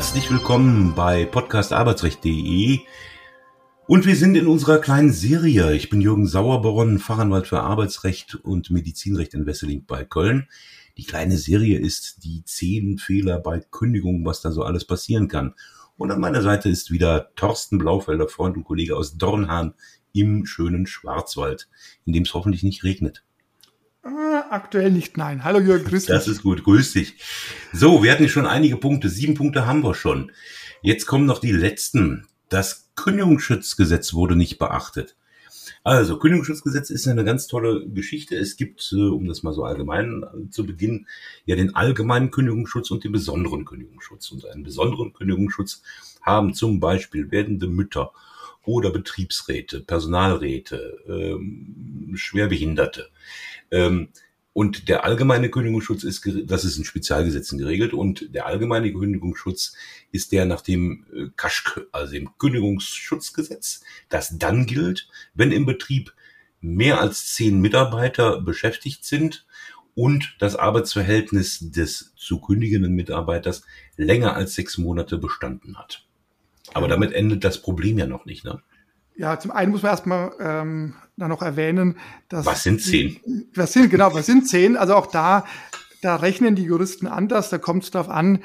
Herzlich willkommen bei podcastarbeitsrecht.de und wir sind in unserer kleinen Serie. Ich bin Jürgen Sauerborn, Fachanwalt für Arbeitsrecht und Medizinrecht in Wesseling bei Köln. Die kleine Serie ist die zehn Fehler bei Kündigungen, was da so alles passieren kann. Und an meiner Seite ist wieder Thorsten Blaufelder, Freund und Kollege aus Dornhahn im schönen Schwarzwald, in dem es hoffentlich nicht regnet. Äh, aktuell nicht, nein. Hallo Jürgen, grüß dich. Das ist gut, grüß dich. So, wir hatten schon einige Punkte. Sieben Punkte haben wir schon. Jetzt kommen noch die letzten. Das Kündigungsschutzgesetz wurde nicht beachtet. Also, Kündigungsschutzgesetz ist eine ganz tolle Geschichte. Es gibt, äh, um das mal so allgemein zu beginnen, ja den allgemeinen Kündigungsschutz und den besonderen Kündigungsschutz. Und einen besonderen Kündigungsschutz haben zum Beispiel werdende Mütter oder Betriebsräte, Personalräte, ähm, Schwerbehinderte. Ähm, und der allgemeine Kündigungsschutz ist, das ist in Spezialgesetzen geregelt und der allgemeine Kündigungsschutz ist der nach dem äh, Kaschk, also dem Kündigungsschutzgesetz, das dann gilt, wenn im Betrieb mehr als zehn Mitarbeiter beschäftigt sind und das Arbeitsverhältnis des zu kündigenden Mitarbeiters länger als sechs Monate bestanden hat. Aber damit endet das Problem ja noch nicht. Ne? Ja, zum einen muss man erstmal ähm, da noch erwähnen, dass. Was sind zehn? Was sind, genau, was sind zehn? Also auch da, da rechnen die Juristen anders. Da kommt es darauf an,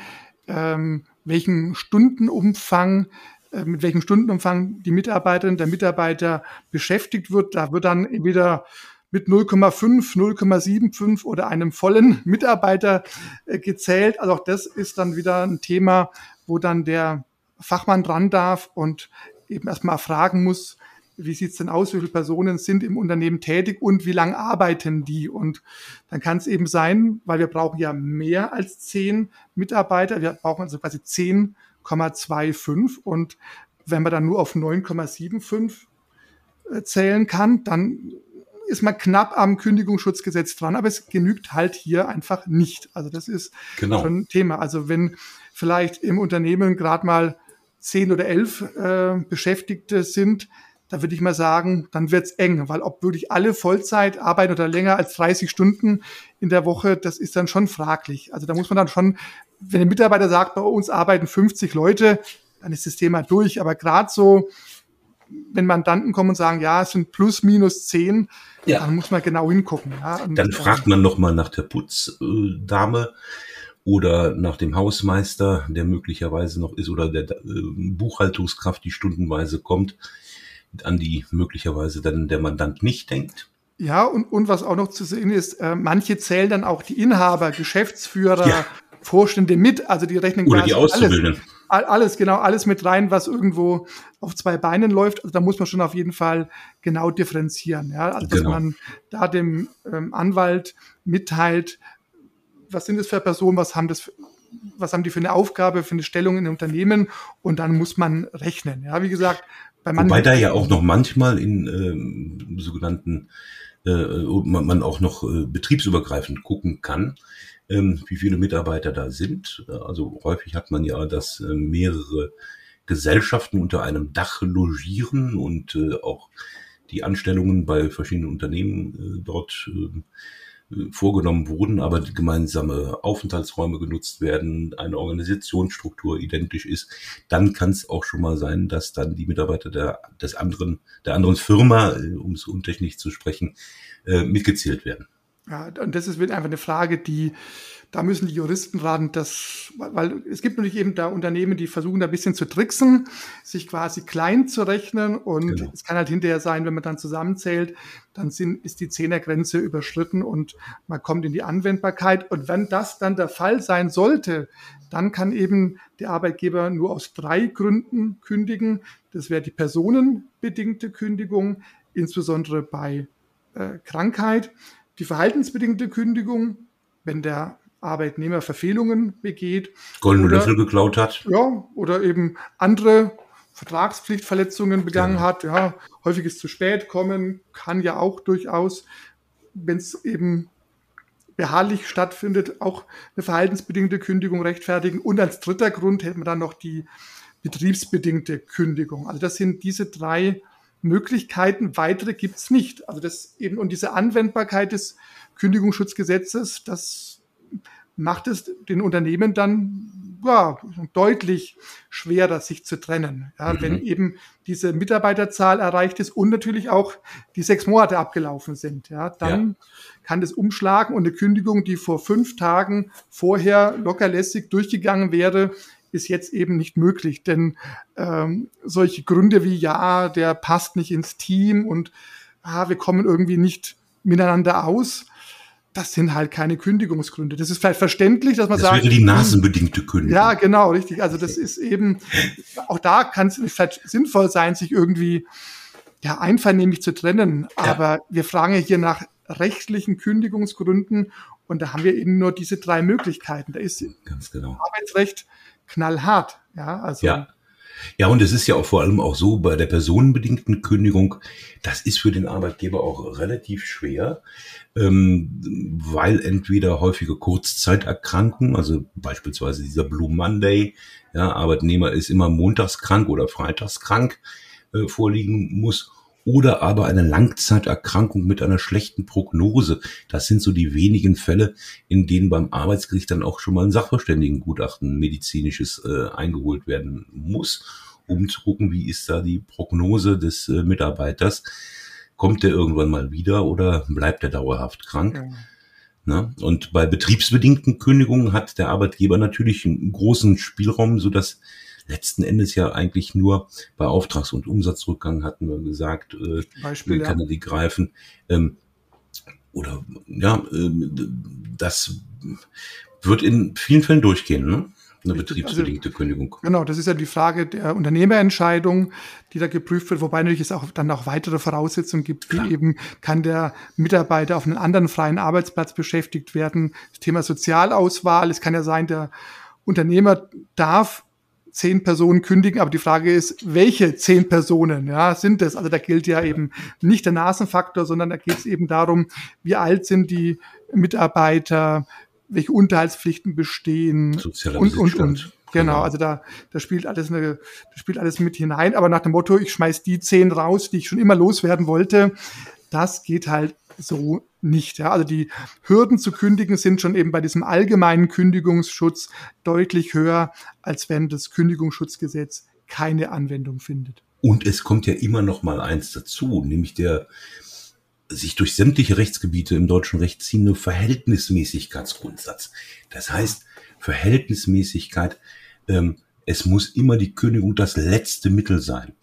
ähm, welchen Stundenumfang, äh, mit welchem Stundenumfang die Mitarbeiterin, der Mitarbeiter beschäftigt wird. Da wird dann entweder mit 0,5, 0,75 oder einem vollen Mitarbeiter äh, gezählt. Also auch das ist dann wieder ein Thema, wo dann der Fachmann dran darf und eben erstmal fragen muss, wie sieht's denn aus, wie viele Personen sind im Unternehmen tätig und wie lange arbeiten die? Und dann kann es eben sein, weil wir brauchen ja mehr als zehn Mitarbeiter, wir brauchen also quasi 10,25 und wenn man dann nur auf 9,75 äh, zählen kann, dann ist man knapp am Kündigungsschutzgesetz dran, aber es genügt halt hier einfach nicht. Also das ist genau. schon ein Thema. Also wenn vielleicht im Unternehmen gerade mal zehn oder elf äh, Beschäftigte sind, da würde ich mal sagen, dann wird's eng, weil ob wirklich alle Vollzeit arbeiten oder länger als 30 Stunden in der Woche, das ist dann schon fraglich. Also da muss man dann schon, wenn der Mitarbeiter sagt, bei uns arbeiten 50 Leute, dann ist das Thema durch. Aber gerade so, wenn Mandanten kommen und sagen, ja, es sind plus minus zehn, ja. dann muss man genau hingucken. Ja. Und, dann fragt man noch mal nach der Putzdame oder nach dem Hausmeister, der möglicherweise noch ist, oder der äh, Buchhaltungskraft, die stundenweise kommt an die möglicherweise dann der Mandant nicht denkt. Ja, und, und was auch noch zu sehen ist, äh, manche zählen dann auch die Inhaber, Geschäftsführer, ja. Vorstände mit, also die rechnen Oder die Auszubildenden. Alles, alles, genau, alles mit rein, was irgendwo auf zwei Beinen läuft. Also da muss man schon auf jeden Fall genau differenzieren. Ja? Also dass genau. man da dem ähm, Anwalt mitteilt, was sind das für Personen, was haben das was haben die für eine Aufgabe, für eine Stellung in Unternehmen und dann muss man rechnen. Ja, wie gesagt, Wobei da ja auch noch manchmal in ähm, sogenannten, äh, man, man auch noch äh, betriebsübergreifend gucken kann, ähm, wie viele Mitarbeiter da sind. Also häufig hat man ja, dass äh, mehrere Gesellschaften unter einem Dach logieren und äh, auch die Anstellungen bei verschiedenen Unternehmen äh, dort äh, vorgenommen wurden, aber gemeinsame Aufenthaltsräume genutzt werden, eine Organisationsstruktur identisch ist, dann kann es auch schon mal sein, dass dann die Mitarbeiter der, des anderen, der anderen Firma, äh, um es untechnisch zu sprechen, äh, mitgezählt werden. Ja, und das ist einfach eine Frage, die da müssen die Juristen raten, dass, weil es gibt natürlich eben da Unternehmen, die versuchen da ein bisschen zu tricksen, sich quasi klein zu rechnen und genau. es kann halt hinterher sein, wenn man dann zusammenzählt, dann sind, ist die Zehnergrenze überschritten und man kommt in die Anwendbarkeit. Und wenn das dann der Fall sein sollte, dann kann eben der Arbeitgeber nur aus drei Gründen kündigen. Das wäre die personenbedingte Kündigung, insbesondere bei äh, Krankheit, die verhaltensbedingte Kündigung, wenn der Arbeitnehmer Verfehlungen begeht. Goldene Löffel geklaut hat. Ja, oder eben andere Vertragspflichtverletzungen begangen ja. hat. Ja, häufiges zu spät kommen kann ja auch durchaus, wenn es eben beharrlich stattfindet, auch eine verhaltensbedingte Kündigung rechtfertigen. Und als dritter Grund hätten wir dann noch die betriebsbedingte Kündigung. Also das sind diese drei Möglichkeiten. Weitere gibt es nicht. Also das eben und diese Anwendbarkeit des Kündigungsschutzgesetzes, das macht es den Unternehmen dann ja, deutlich schwerer, sich zu trennen. Ja, mhm. Wenn eben diese Mitarbeiterzahl erreicht ist und natürlich auch die sechs Monate abgelaufen sind, ja, dann ja. kann das umschlagen und eine Kündigung, die vor fünf Tagen vorher lockerlässig durchgegangen wäre, ist jetzt eben nicht möglich. Denn ähm, solche Gründe wie ja, der passt nicht ins Team und ah, wir kommen irgendwie nicht miteinander aus, das sind halt keine Kündigungsgründe. Das ist vielleicht verständlich, dass man das sagt. Das wäre die nasenbedingte Kündigung. Ja, genau, richtig. Also das ist eben, auch da kann es vielleicht sinnvoll sein, sich irgendwie ja, einvernehmlich zu trennen. Aber ja. wir fragen ja hier nach rechtlichen Kündigungsgründen und da haben wir eben nur diese drei Möglichkeiten. Da ist Ganz genau. Arbeitsrecht knallhart. Ja, also. Ja. Ja, und es ist ja auch vor allem auch so bei der personenbedingten Kündigung, das ist für den Arbeitgeber auch relativ schwer, ähm, weil entweder häufige Kurzzeiterkrankungen, also beispielsweise dieser Blue Monday, ja, Arbeitnehmer ist immer montags krank oder freitags krank, äh, vorliegen muss oder aber eine Langzeiterkrankung mit einer schlechten Prognose. Das sind so die wenigen Fälle, in denen beim Arbeitsgericht dann auch schon mal ein Sachverständigengutachten medizinisches äh, eingeholt werden muss, um zu gucken, wie ist da die Prognose des äh, Mitarbeiters. Kommt der irgendwann mal wieder oder bleibt er dauerhaft krank? Ja. Na, und bei betriebsbedingten Kündigungen hat der Arbeitgeber natürlich einen großen Spielraum, so dass letzten Endes ja eigentlich nur bei Auftrags- und Umsatzrückgang hatten wir gesagt, äh, Beispiel, kann er die greifen. Ähm, oder ja, äh, das wird in vielen Fällen durchgehen, ne? Eine betriebsbedingte also, Kündigung. Genau, das ist ja die Frage der Unternehmerentscheidung, die da geprüft wird, wobei natürlich es auch dann auch weitere Voraussetzungen gibt, wie Klar. eben kann der Mitarbeiter auf einem anderen freien Arbeitsplatz beschäftigt werden. Das Thema Sozialauswahl, es kann ja sein, der Unternehmer darf zehn Personen kündigen, aber die Frage ist, welche zehn Personen ja, sind es? Also da gilt ja eben nicht der Nasenfaktor, sondern da geht es eben darum, wie alt sind die Mitarbeiter, welche Unterhaltspflichten bestehen und, und, und. Genau, genau, also da, da spielt alles eine, da spielt alles mit hinein. Aber nach dem Motto, ich schmeiß die zehn raus, die ich schon immer loswerden wollte, das geht halt so nicht. Ja. Also die Hürden zu kündigen sind schon eben bei diesem allgemeinen Kündigungsschutz deutlich höher, als wenn das Kündigungsschutzgesetz keine Anwendung findet. Und es kommt ja immer noch mal eins dazu, nämlich der sich durch sämtliche Rechtsgebiete im deutschen Recht ziehende Verhältnismäßigkeitsgrundsatz. Das heißt, Verhältnismäßigkeit, ähm, es muss immer die Kündigung das letzte Mittel sein.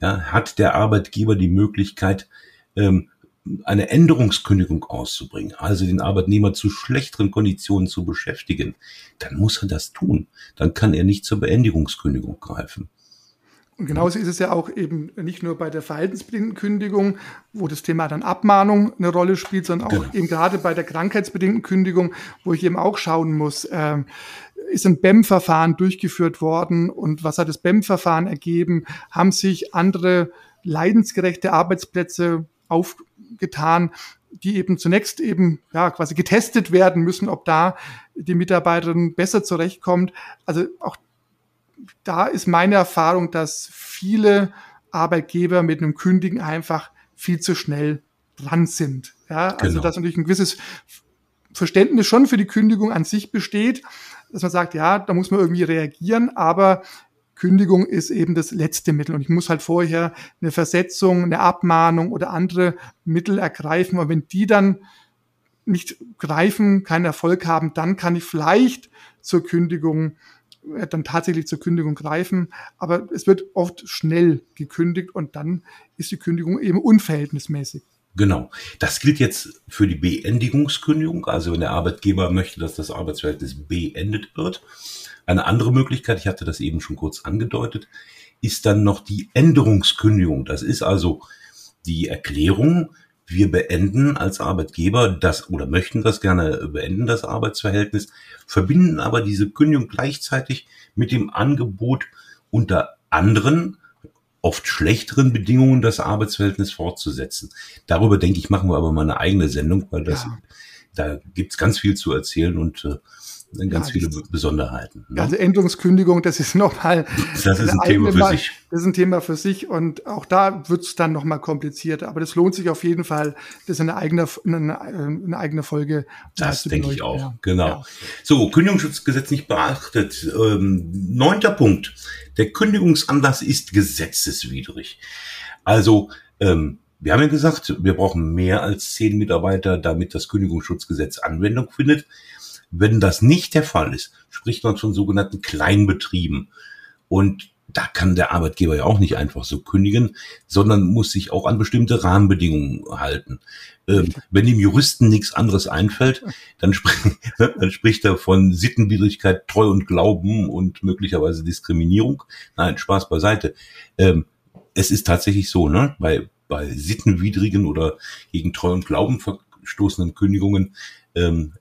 Ja, hat der Arbeitgeber die Möglichkeit, ähm, eine Änderungskündigung auszubringen, also den Arbeitnehmer zu schlechteren Konditionen zu beschäftigen, dann muss er das tun. Dann kann er nicht zur Beendigungskündigung greifen. Und genauso ist es ja auch eben nicht nur bei der verhaltensbedingten Kündigung, wo das Thema dann Abmahnung eine Rolle spielt, sondern auch genau. eben gerade bei der krankheitsbedingten Kündigung, wo ich eben auch schauen muss, äh, ist ein BEM-Verfahren durchgeführt worden und was hat das BEM-Verfahren ergeben? Haben sich andere leidensgerechte Arbeitsplätze aufgetan, die eben zunächst eben ja quasi getestet werden müssen, ob da die Mitarbeiterin besser zurechtkommt. Also auch da ist meine Erfahrung, dass viele Arbeitgeber mit einem Kündigen einfach viel zu schnell dran sind. Ja, also genau. dass natürlich ein gewisses Verständnis schon für die Kündigung an sich besteht, dass man sagt, ja, da muss man irgendwie reagieren, aber Kündigung ist eben das letzte Mittel. Und ich muss halt vorher eine Versetzung, eine Abmahnung oder andere Mittel ergreifen. Und wenn die dann nicht greifen, keinen Erfolg haben, dann kann ich vielleicht zur Kündigung äh, dann tatsächlich zur Kündigung greifen. Aber es wird oft schnell gekündigt und dann ist die Kündigung eben unverhältnismäßig. Genau. Das gilt jetzt für die Beendigungskündigung. Also wenn der Arbeitgeber möchte, dass das Arbeitsverhältnis beendet wird, eine andere Möglichkeit, ich hatte das eben schon kurz angedeutet, ist dann noch die Änderungskündigung. Das ist also die Erklärung, wir beenden als Arbeitgeber das oder möchten das gerne beenden, das Arbeitsverhältnis, verbinden aber diese Kündigung gleichzeitig mit dem Angebot unter anderen, oft schlechteren Bedingungen das Arbeitsverhältnis fortzusetzen. Darüber denke ich, machen wir aber mal eine eigene Sendung, weil das, ja. da gibt's ganz viel zu erzählen und äh, ganz ja, viele Besonderheiten. Ne? Also Änderungskündigung, das ist nochmal. Das ist ein Thema für sich. Das ist ein Thema für sich und auch da wird es dann nochmal komplizierter. Aber das lohnt sich auf jeden Fall, das in eine eigene, eine, eine eigene Folge Das denke ich auch, ja. genau. Ja. So, Kündigungsschutzgesetz nicht beachtet. Ähm, neunter Punkt. Der Kündigungsanlass ist gesetzeswidrig. Also, ähm, wir haben ja gesagt, wir brauchen mehr als zehn Mitarbeiter, damit das Kündigungsschutzgesetz Anwendung findet. Wenn das nicht der Fall ist, spricht man von sogenannten Kleinbetrieben. Und da kann der Arbeitgeber ja auch nicht einfach so kündigen, sondern muss sich auch an bestimmte Rahmenbedingungen halten. Ähm, wenn dem Juristen nichts anderes einfällt, dann, sp dann spricht er von Sittenwidrigkeit, Treu und Glauben und möglicherweise Diskriminierung. Nein, Spaß beiseite. Ähm, es ist tatsächlich so, ne? Bei, bei sittenwidrigen oder gegen Treu und Glauben verstoßenen Kündigungen ähm,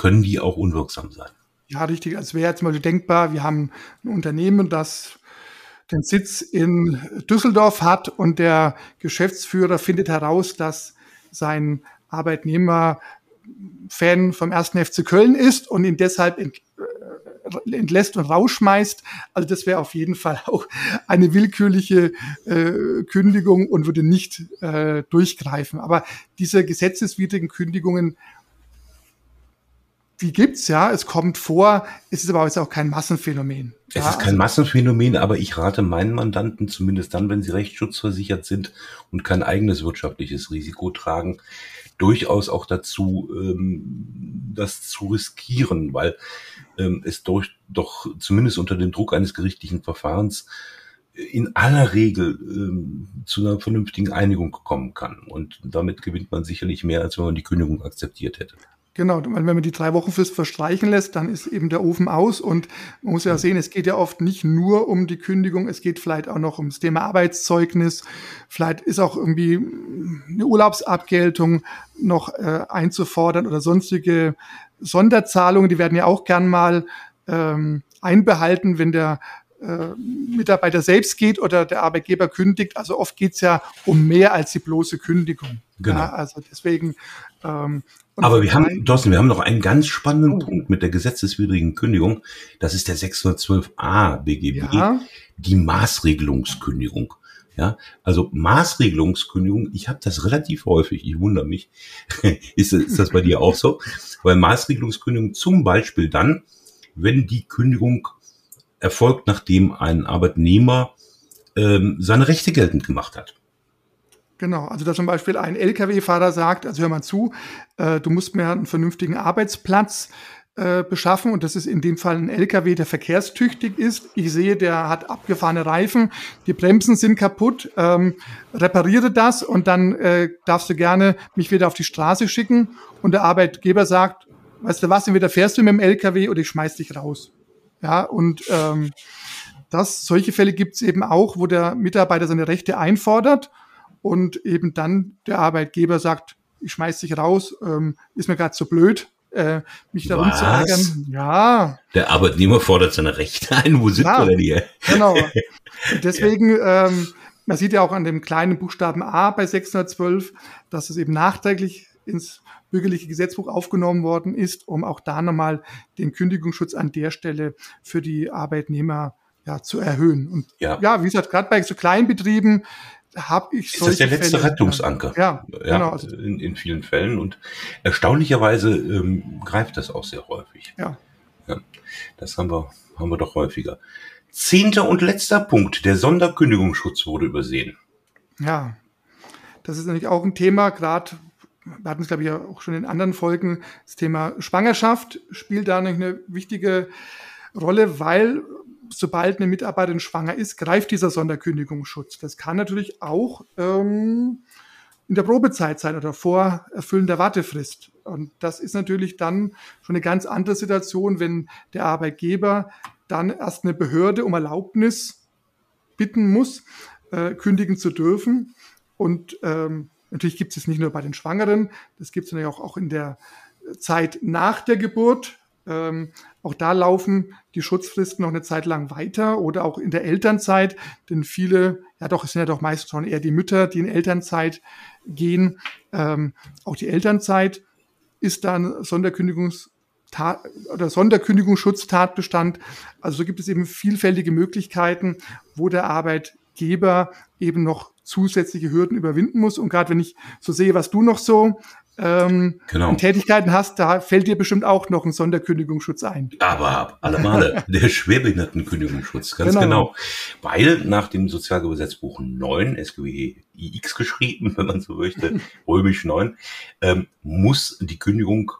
können die auch unwirksam sein. Ja, richtig. Es wäre jetzt mal denkbar, wir haben ein Unternehmen, das den Sitz in Düsseldorf hat und der Geschäftsführer findet heraus, dass sein Arbeitnehmer Fan vom ersten FC Köln ist und ihn deshalb entlässt und rausschmeißt. Also das wäre auf jeden Fall auch eine willkürliche äh, Kündigung und würde nicht äh, durchgreifen. Aber diese gesetzeswidrigen Kündigungen, die gibt's ja, es kommt vor, es ist aber jetzt auch kein Massenphänomen. Es ist kein also, Massenphänomen, aber ich rate meinen Mandanten, zumindest dann, wenn sie rechtsschutzversichert sind und kein eigenes wirtschaftliches Risiko tragen, durchaus auch dazu, ähm, das zu riskieren, weil ähm, es durch, doch zumindest unter dem Druck eines gerichtlichen Verfahrens in aller Regel ähm, zu einer vernünftigen Einigung kommen kann. Und damit gewinnt man sicherlich mehr, als wenn man die Kündigung akzeptiert hätte. Genau, wenn man die drei Wochen Frist verstreichen lässt, dann ist eben der Ofen aus und man muss ja sehen, es geht ja oft nicht nur um die Kündigung, es geht vielleicht auch noch ums Thema Arbeitszeugnis, vielleicht ist auch irgendwie eine Urlaubsabgeltung noch äh, einzufordern oder sonstige Sonderzahlungen, die werden ja auch gern mal ähm, einbehalten, wenn der Mitarbeiter selbst geht oder der Arbeitgeber kündigt. Also oft geht's ja um mehr als die bloße Kündigung. Genau. Ja, also deswegen. Ähm, Aber wir haben, Thorsten, wir haben noch einen ganz spannenden oh. Punkt mit der gesetzeswidrigen Kündigung. Das ist der 612a BGB, ja. die Maßregelungskündigung. Ja, also Maßregelungskündigung, ich habe das relativ häufig, ich wundere mich. ist, ist das bei dir auch so? Weil Maßregelungskündigung zum Beispiel dann, wenn die Kündigung erfolgt, nachdem ein Arbeitnehmer ähm, seine Rechte geltend gemacht hat. Genau, also da zum Beispiel ein Lkw-Fahrer sagt, also hör mal zu, äh, du musst mir einen vernünftigen Arbeitsplatz äh, beschaffen und das ist in dem Fall ein Lkw, der verkehrstüchtig ist. Ich sehe, der hat abgefahrene Reifen, die Bremsen sind kaputt, ähm, repariere das und dann äh, darfst du gerne mich wieder auf die Straße schicken und der Arbeitgeber sagt, weißt du was, entweder fährst du mit dem Lkw oder ich schmeiß dich raus. Ja, und ähm, das, solche Fälle gibt es eben auch, wo der Mitarbeiter seine Rechte einfordert und eben dann der Arbeitgeber sagt, ich schmeiß dich raus, ähm, ist mir gerade zu blöd, äh, mich darum zu ärgern. Ja. Der Arbeitnehmer fordert seine Rechte ein. Wo sind ja, wir denn hier? Genau. Und deswegen, ja. ähm, man sieht ja auch an dem kleinen Buchstaben A bei 612, dass es eben nachträglich ins bürgerliche Gesetzbuch aufgenommen worden ist, um auch da nochmal den Kündigungsschutz an der Stelle für die Arbeitnehmer ja, zu erhöhen. Und ja, ja wie gesagt, gerade bei so Kleinbetrieben habe ich Ist das der letzte Fälle, Rettungsanker? Ja, ja genau. Also in, in vielen Fällen. Und erstaunlicherweise ähm, greift das auch sehr häufig. Ja. ja. Das haben wir, haben wir doch häufiger. Zehnter und letzter Punkt. Der Sonderkündigungsschutz wurde übersehen. Ja, das ist natürlich auch ein Thema, gerade wir hatten es, glaube ich, auch schon in anderen Folgen, das Thema Schwangerschaft spielt da eine wichtige Rolle, weil sobald eine Mitarbeiterin schwanger ist, greift dieser Sonderkündigungsschutz. Das kann natürlich auch ähm, in der Probezeit sein oder vor Erfüllen der Wartefrist. Und das ist natürlich dann schon eine ganz andere Situation, wenn der Arbeitgeber dann erst eine Behörde um Erlaubnis bitten muss, äh, kündigen zu dürfen. Und ähm, natürlich gibt es es nicht nur bei den Schwangeren, das gibt es natürlich auch, auch in der Zeit nach der Geburt. Ähm, auch da laufen die Schutzfristen noch eine Zeit lang weiter oder auch in der Elternzeit, denn viele, ja doch, es sind ja doch meist schon eher die Mütter, die in Elternzeit gehen. Ähm, auch die Elternzeit ist dann Sonderkündigungs oder Sonderkündigungsschutztatbestand. Also so gibt es eben vielfältige Möglichkeiten, wo der Arbeitgeber eben noch zusätzliche Hürden überwinden muss. Und gerade wenn ich so sehe, was du noch so ähm, genau. Tätigkeiten hast, da fällt dir bestimmt auch noch ein Sonderkündigungsschutz ein. Aber alle Male, der Schwerbehindertenkündigungsschutz, ganz genau. genau. Weil nach dem Sozialgesetzbuch 9, SGB IX geschrieben, wenn man so möchte, römisch 9, ähm, muss die Kündigung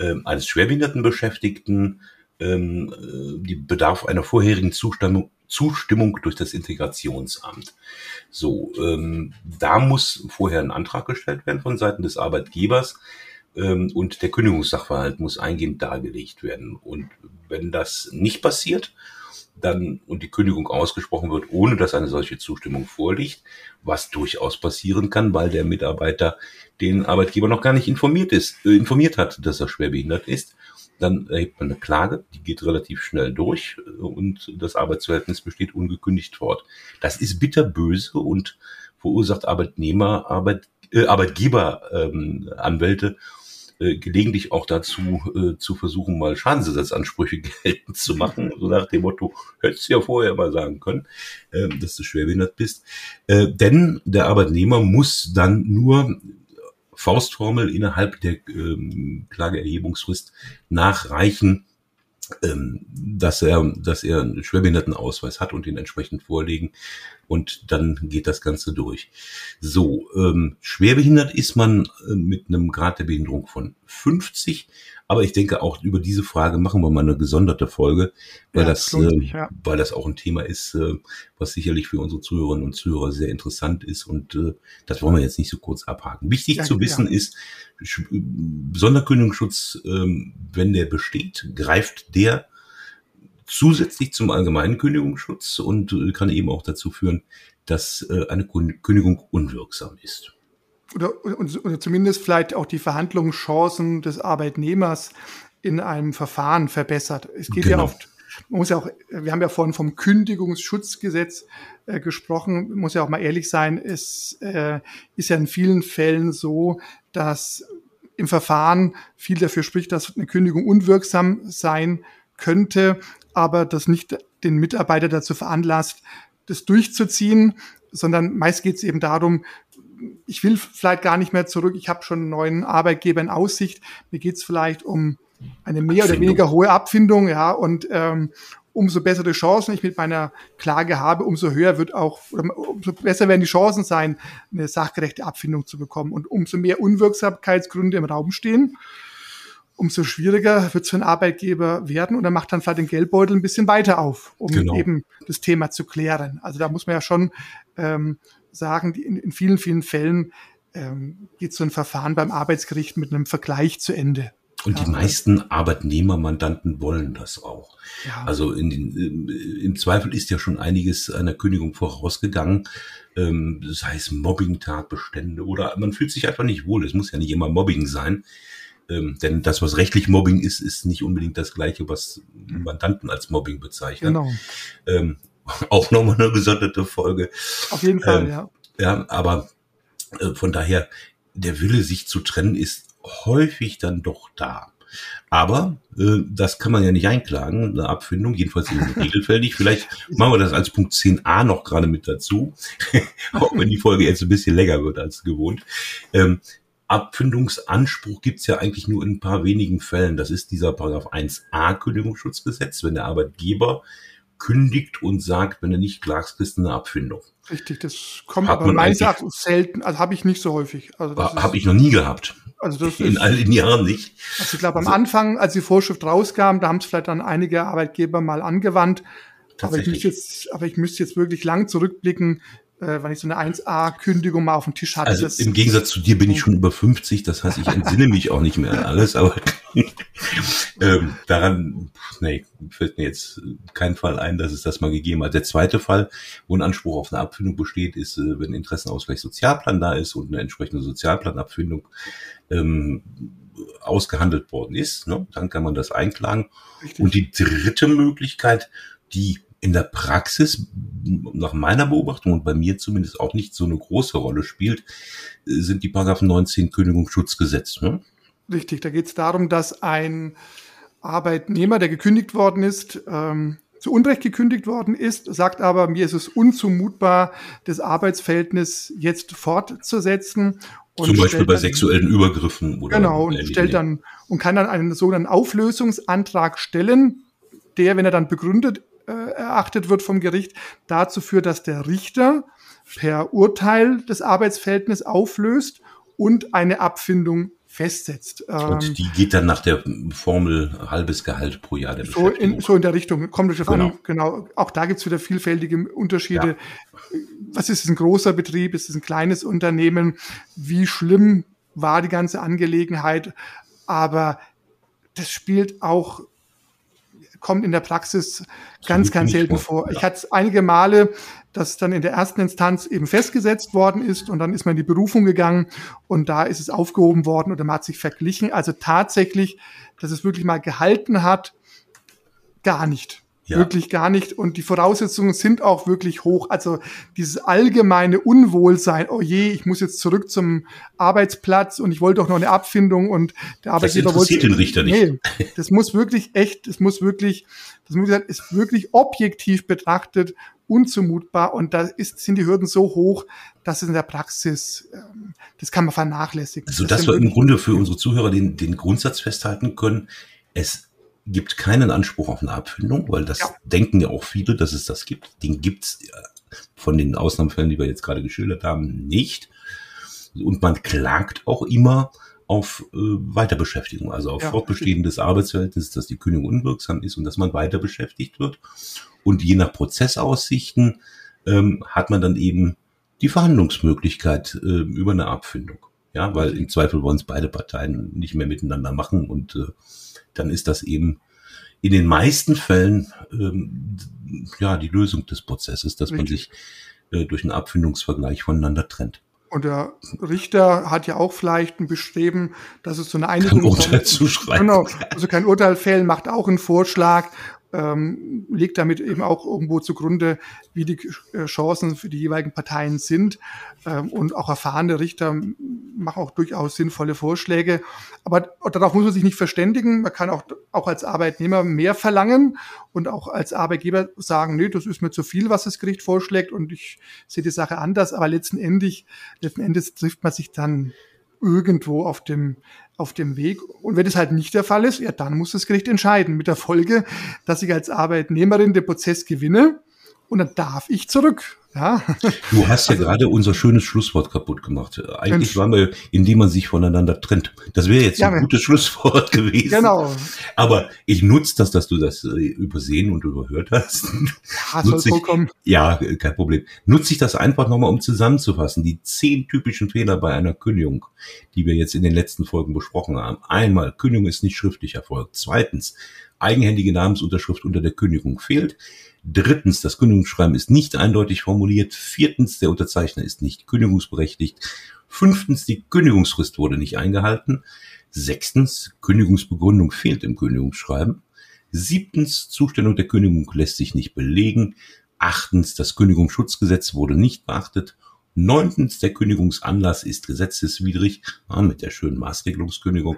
ähm, eines Schwerbehindertenbeschäftigten ähm, äh, die bedarf einer vorherigen Zustimmung, Zustimmung durch das Integrationsamt. So, ähm, da muss vorher ein Antrag gestellt werden von Seiten des Arbeitgebers ähm, und der Kündigungssachverhalt muss eingehend dargelegt werden. Und wenn das nicht passiert, dann und die Kündigung ausgesprochen wird, ohne dass eine solche Zustimmung vorliegt, was durchaus passieren kann, weil der Mitarbeiter den Arbeitgeber noch gar nicht informiert ist, äh, informiert hat, dass er schwerbehindert ist, dann erhebt man eine Klage, die geht relativ schnell durch äh, und das Arbeitsverhältnis besteht ungekündigt fort. Das ist bitterböse und verursacht Arbeitnehmer, Arbeit, äh, Arbeitgeber, ähm, Anwälte äh, gelegentlich auch dazu äh, zu versuchen, mal Schadensersatzansprüche geltend zu machen, so nach dem Motto, hättest du ja vorher mal sagen können, äh, dass du schwerbehindert bist. Äh, denn der Arbeitnehmer muss dann nur Faustformel innerhalb der ähm, Klageerhebungsfrist nachreichen, ähm, dass er, dass er einen Schwerbehindertenausweis hat und den entsprechend vorlegen und dann geht das Ganze durch. So, ähm, schwerbehindert ist man äh, mit einem Grad der Behinderung von 50, aber ich denke auch über diese Frage machen wir mal eine gesonderte Folge, weil ja, das, äh, ja. weil das auch ein Thema ist, äh, was sicherlich für unsere Zuhörerinnen und Zuhörer sehr interessant ist und äh, das wollen wir jetzt nicht so kurz abhaken. Wichtig ja, zu wissen ist, Sonderkündigungsschutz, ähm, wenn der besteht, greift der zusätzlich zum allgemeinen Kündigungsschutz und äh, kann eben auch dazu führen, dass äh, eine Kündigung unwirksam ist. Oder, oder zumindest vielleicht auch die Verhandlungschancen des Arbeitnehmers in einem Verfahren verbessert. Es geht genau. ja oft, man muss ja auch, wir haben ja vorhin vom Kündigungsschutzgesetz äh, gesprochen, muss ja auch mal ehrlich sein, es äh, ist ja in vielen Fällen so, dass im Verfahren viel dafür spricht, dass eine Kündigung unwirksam sein könnte aber das nicht den Mitarbeiter dazu veranlasst, das durchzuziehen, sondern meist geht es eben darum, ich will vielleicht gar nicht mehr zurück, ich habe schon einen neuen Arbeitgeber in Aussicht, mir geht es vielleicht um eine mehr Abfindung. oder weniger hohe Abfindung, ja, und ähm, umso bessere Chancen ich mit meiner Klage habe, umso höher wird auch, oder umso besser werden die Chancen sein, eine sachgerechte Abfindung zu bekommen und umso mehr Unwirksamkeitsgründe im Raum stehen, umso schwieriger wird es für einen Arbeitgeber werden und er macht dann vielleicht den Geldbeutel ein bisschen weiter auf, um genau. eben das Thema zu klären. Also da muss man ja schon ähm, sagen, in, in vielen, vielen Fällen ähm, geht so ein Verfahren beim Arbeitsgericht mit einem Vergleich zu Ende. Und ja, die meisten Arbeitnehmermandanten wollen das auch. Ja. Also in den, im Zweifel ist ja schon einiges einer Kündigung vorausgegangen, ähm, sei es Mobbing-Tatbestände oder man fühlt sich einfach nicht wohl. Es muss ja nicht immer Mobbing sein. Ähm, denn das, was rechtlich Mobbing ist, ist nicht unbedingt das Gleiche, was Mandanten als Mobbing bezeichnen. Genau. Ähm, auch nochmal eine gesonderte Folge. Auf jeden Fall, ähm, ja. Ja, aber äh, von daher, der Wille, sich zu trennen, ist häufig dann doch da. Aber äh, das kann man ja nicht einklagen, eine Abfindung, jedenfalls in regelfällig. Vielleicht machen wir das als Punkt 10a noch gerade mit dazu, auch wenn die Folge jetzt ein bisschen länger wird als gewohnt. Ähm, Abfindungsanspruch gibt's ja eigentlich nur in ein paar wenigen Fällen. Das ist dieser Paragraph 1a Kündigungsschutzgesetz, wenn der Arbeitgeber kündigt und sagt, wenn er nicht klagst, kriegst du eine Abfindung. Richtig, das kommt Hat aber meines Erachtens selten, also habe ich nicht so häufig. Also habe ich noch nie gehabt. Also das in ist, all den Jahren nicht. Also ich glaube, am also, Anfang, als die Vorschrift rauskam, da haben es vielleicht dann einige Arbeitgeber mal angewandt. Aber ich müsste jetzt, aber ich müsste jetzt wirklich lang zurückblicken, äh, wenn ich so eine 1A-Kündigung mal auf dem Tisch hatte. Also im Gegensatz zu dir bin ich schon über 50, das heißt, ich entsinne mich auch nicht mehr an alles, aber ähm, daran, nee, fällt mir jetzt kein Fall ein, dass es das mal gegeben hat. Der zweite Fall, wo ein Anspruch auf eine Abfindung besteht, ist, äh, wenn Interessenausgleich Sozialplan da ist und eine entsprechende Sozialplanabfindung ähm, ausgehandelt worden ist, ne, dann kann man das einklagen. Richtig. Und die dritte Möglichkeit, die in der Praxis nach meiner Beobachtung und bei mir zumindest auch nicht so eine große Rolle spielt, sind die Paragraphen 19 Kündigungsschutzgesetz. Ne? Richtig, da geht es darum, dass ein Arbeitnehmer, der gekündigt worden ist, ähm, zu Unrecht gekündigt worden ist, sagt aber, mir ist es unzumutbar, das Arbeitsverhältnis jetzt fortzusetzen. Zum Beispiel bei sexuellen Übergriffen oder genau und stellt dann und kann dann einen sogenannten Auflösungsantrag stellen, der, wenn er dann begründet äh, erachtet wird vom Gericht, dazu führt, dass der Richter per Urteil das Arbeitsverhältnis auflöst und eine Abfindung festsetzt. Und ähm, die geht dann nach der Formel halbes Gehalt pro Jahr der so in, so in der Richtung, kommt genau. an. Genau. Auch da gibt es wieder vielfältige Unterschiede. Ja. Was ist ein großer Betrieb? Ist es ein kleines Unternehmen? Wie schlimm war die ganze Angelegenheit? Aber das spielt auch kommt in der Praxis ganz, ganz selten vor. Ich hatte es einige Male, dass dann in der ersten Instanz eben festgesetzt worden ist und dann ist man in die Berufung gegangen und da ist es aufgehoben worden oder man hat sich verglichen. Also tatsächlich, dass es wirklich mal gehalten hat, gar nicht. Ja. Wirklich gar nicht. Und die Voraussetzungen sind auch wirklich hoch. Also dieses allgemeine Unwohlsein, oh je, ich muss jetzt zurück zum Arbeitsplatz und ich wollte doch noch eine Abfindung und der Arbeitgeber wollte. Das den Richter nicht. Nee, das muss wirklich echt, das muss wirklich, das muss gesagt, ist wirklich objektiv betrachtet unzumutbar und da ist, sind die Hürden so hoch, dass es in der Praxis, ähm, das kann man vernachlässigen. Also, dass wir im Grunde für unsere Zuhörer den, den Grundsatz festhalten können, es gibt keinen Anspruch auf eine Abfindung, weil das ja. denken ja auch viele, dass es das gibt. Den gibt's von den Ausnahmefällen, die wir jetzt gerade geschildert haben, nicht. Und man klagt auch immer auf äh, Weiterbeschäftigung, also auf ja, Fortbestehen des Arbeitsverhältnisses, dass die Kündigung unwirksam ist und dass man weiter beschäftigt wird. Und je nach Prozessaussichten ähm, hat man dann eben die Verhandlungsmöglichkeit äh, über eine Abfindung. Ja, weil im Zweifel wollen es beide Parteien nicht mehr miteinander machen und äh, dann ist das eben in den meisten Fällen ähm, ja die Lösung des Prozesses, dass Richtig. man sich äh, durch einen Abfindungsvergleich voneinander trennt. Und der Richter hat ja auch vielleicht ein Bestreben, dass es so eine Einigung kein Urteil zuschreiben. Genau, also kein Urteil fällen, macht auch einen Vorschlag ähm, legt damit eben auch irgendwo zugrunde, wie die äh, Chancen für die jeweiligen Parteien sind. Ähm, und auch erfahrene Richter machen auch durchaus sinnvolle Vorschläge. Aber darauf muss man sich nicht verständigen. Man kann auch, auch als Arbeitnehmer mehr verlangen und auch als Arbeitgeber sagen, nee, das ist mir zu viel, was das Gericht vorschlägt und ich sehe die Sache anders. Aber letzten Endes, letzten Endes trifft man sich dann irgendwo auf dem, auf dem Weg. Und wenn es halt nicht der Fall ist, ja, dann muss das Gericht entscheiden mit der Folge, dass ich als Arbeitnehmerin den Prozess gewinne und dann darf ich zurück. Ja. Du hast ja also, gerade unser schönes Schlusswort kaputt gemacht. Eigentlich waren wir, indem man sich voneinander trennt. Das wäre jetzt ja, ein gutes Schlusswort gewesen. Genau. Aber ich nutze das, dass du das äh, übersehen und überhört hast. Ja, soll ich, ja, kein Problem. Nutze ich das einfach nochmal, um zusammenzufassen. Die zehn typischen Fehler bei einer Kündigung, die wir jetzt in den letzten Folgen besprochen haben. Einmal, Kündigung ist nicht schriftlich erfolgt. Zweitens, eigenhändige Namensunterschrift unter der Kündigung fehlt. Drittens, das Kündigungsschreiben ist nicht eindeutig formuliert. Viertens, der Unterzeichner ist nicht kündigungsberechtigt. Fünftens, die Kündigungsfrist wurde nicht eingehalten. Sechstens, Kündigungsbegründung fehlt im Kündigungsschreiben. Siebtens, Zustellung der Kündigung lässt sich nicht belegen. Achtens, das Kündigungsschutzgesetz wurde nicht beachtet. Neuntens, der Kündigungsanlass ist gesetzeswidrig, ah, mit der schönen Maßregelungskündigung.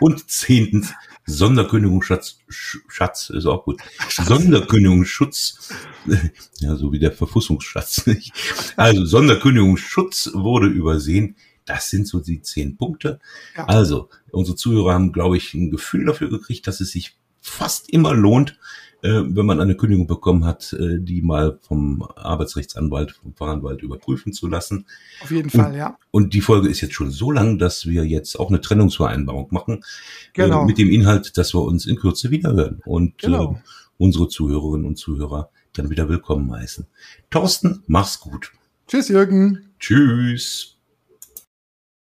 Und zehntens, Sonderkündigungsschatz, Schatz ist auch gut. Sonderkündigungsschutz, ja, so wie der Verfussungsschatz. Nicht? Also Sonderkündigungsschutz wurde übersehen. Das sind so die zehn Punkte. Ja. Also, unsere Zuhörer haben, glaube ich, ein Gefühl dafür gekriegt, dass es sich fast immer lohnt, wenn man eine Kündigung bekommen hat, äh, die mal vom Arbeitsrechtsanwalt, vom Fachanwalt überprüfen zu lassen. Auf jeden Fall, ja. Und die Folge ist jetzt schon so lang, dass wir jetzt auch eine Trennungsvereinbarung machen. Äh, genau. Äh, mit dem Inhalt, dass wir uns in Kürze wiederhören und genau. äh, unsere Zuhörerinnen und Zuhörer dann wieder willkommen heißen. Thorsten, mach's gut. Tschüss, Jürgen. Tschüss.